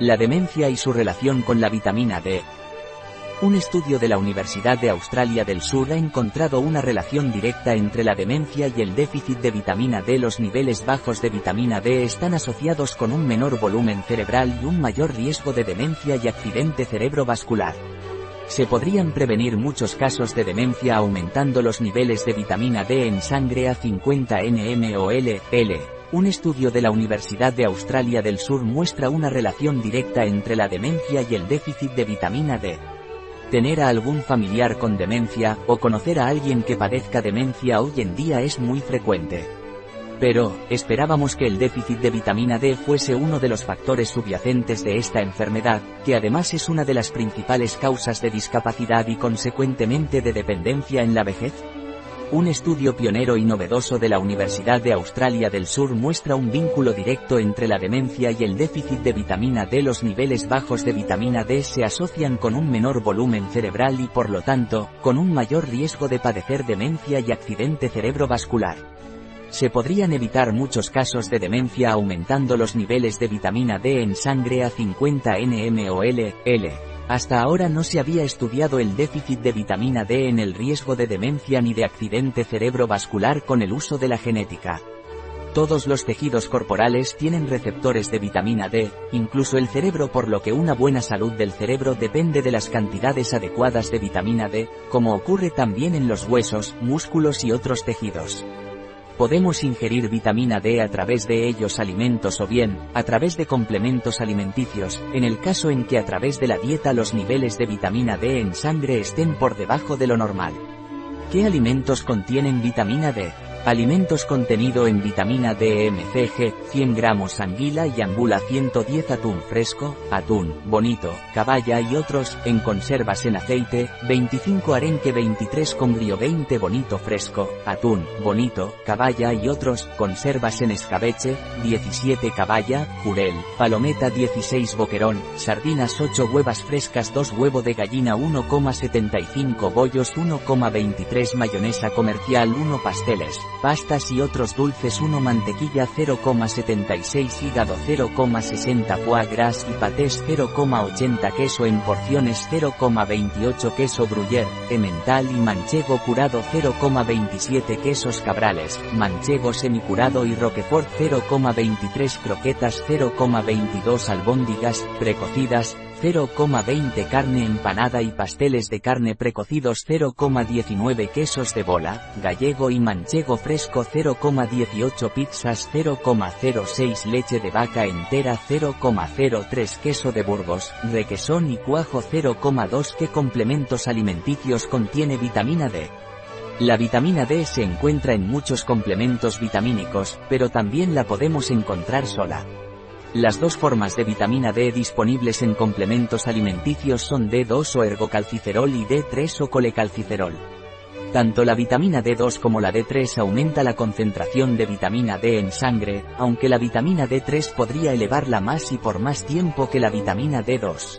La demencia y su relación con la vitamina D. Un estudio de la Universidad de Australia del Sur ha encontrado una relación directa entre la demencia y el déficit de vitamina D. Los niveles bajos de vitamina D están asociados con un menor volumen cerebral y un mayor riesgo de demencia y accidente cerebrovascular. Se podrían prevenir muchos casos de demencia aumentando los niveles de vitamina D en sangre a 50 nmol, L. Un estudio de la Universidad de Australia del Sur muestra una relación directa entre la demencia y el déficit de vitamina D. Tener a algún familiar con demencia, o conocer a alguien que padezca demencia hoy en día es muy frecuente. Pero, esperábamos que el déficit de vitamina D fuese uno de los factores subyacentes de esta enfermedad, que además es una de las principales causas de discapacidad y consecuentemente de dependencia en la vejez. Un estudio pionero y novedoso de la Universidad de Australia del Sur muestra un vínculo directo entre la demencia y el déficit de vitamina D. Los niveles bajos de vitamina D se asocian con un menor volumen cerebral y por lo tanto, con un mayor riesgo de padecer demencia y accidente cerebrovascular. Se podrían evitar muchos casos de demencia aumentando los niveles de vitamina D en sangre a 50 nmol, L. Hasta ahora no se había estudiado el déficit de vitamina D en el riesgo de demencia ni de accidente cerebrovascular con el uso de la genética. Todos los tejidos corporales tienen receptores de vitamina D, incluso el cerebro por lo que una buena salud del cerebro depende de las cantidades adecuadas de vitamina D, como ocurre también en los huesos, músculos y otros tejidos. Podemos ingerir vitamina D a través de ellos alimentos o bien, a través de complementos alimenticios, en el caso en que a través de la dieta los niveles de vitamina D en sangre estén por debajo de lo normal. ¿Qué alimentos contienen vitamina D? Alimentos contenido en vitamina D MCG, 100 gramos anguila y angula 110 atún fresco, atún, bonito, caballa y otros, en conservas en aceite, 25 arenque 23 brio 20 bonito fresco, atún, bonito, caballa y otros, conservas en escabeche, 17 caballa, jurel, palometa 16 boquerón, sardinas 8 huevas frescas 2 huevo de gallina 1,75 bollos 1,23 mayonesa comercial 1 pasteles, pastas y otros dulces 1 mantequilla 0,76 hígado 0,60 foie gras y patés 0,80 queso en porciones 0,28 queso gruyère, emmental y manchego curado 0,27 quesos cabrales, manchego semicurado y roquefort 0,23 croquetas 0,22 albóndigas, precocidas, 0,20 carne empanada y pasteles de carne precocidos 0,19 quesos de bola, gallego y manchego fresco 0,18 pizzas 0,06 leche de vaca entera 0,03 queso de Burgos, requesón y cuajo 0,2 ¿Qué complementos alimenticios contiene vitamina D? La vitamina D se encuentra en muchos complementos vitamínicos, pero también la podemos encontrar sola. Las dos formas de vitamina D disponibles en complementos alimenticios son D2 o ergocalciferol y D3 o colecalciferol. Tanto la vitamina D2 como la D3 aumenta la concentración de vitamina D en sangre, aunque la vitamina D3 podría elevarla más y por más tiempo que la vitamina D2.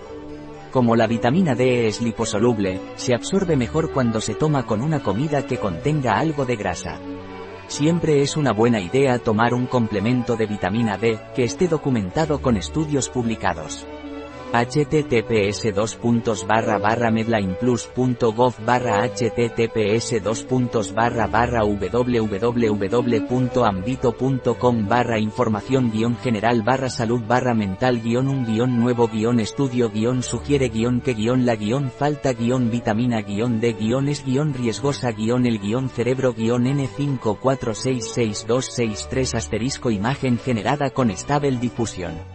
Como la vitamina D es liposoluble, se absorbe mejor cuando se toma con una comida que contenga algo de grasa. Siempre es una buena idea tomar un complemento de vitamina D, que esté documentado con estudios publicados https dos barra barra medlineplus.gov barra https dos barra barra www.ambito.com barra información guion general barra salud barra mental guion un guion nuevo guion estudio guion sugiere guion que guion la guion falta guion vitamina guion D guion es guion riesgosa guion el guion cerebro guion N5466263 asterisco imagen generada con estable difusión.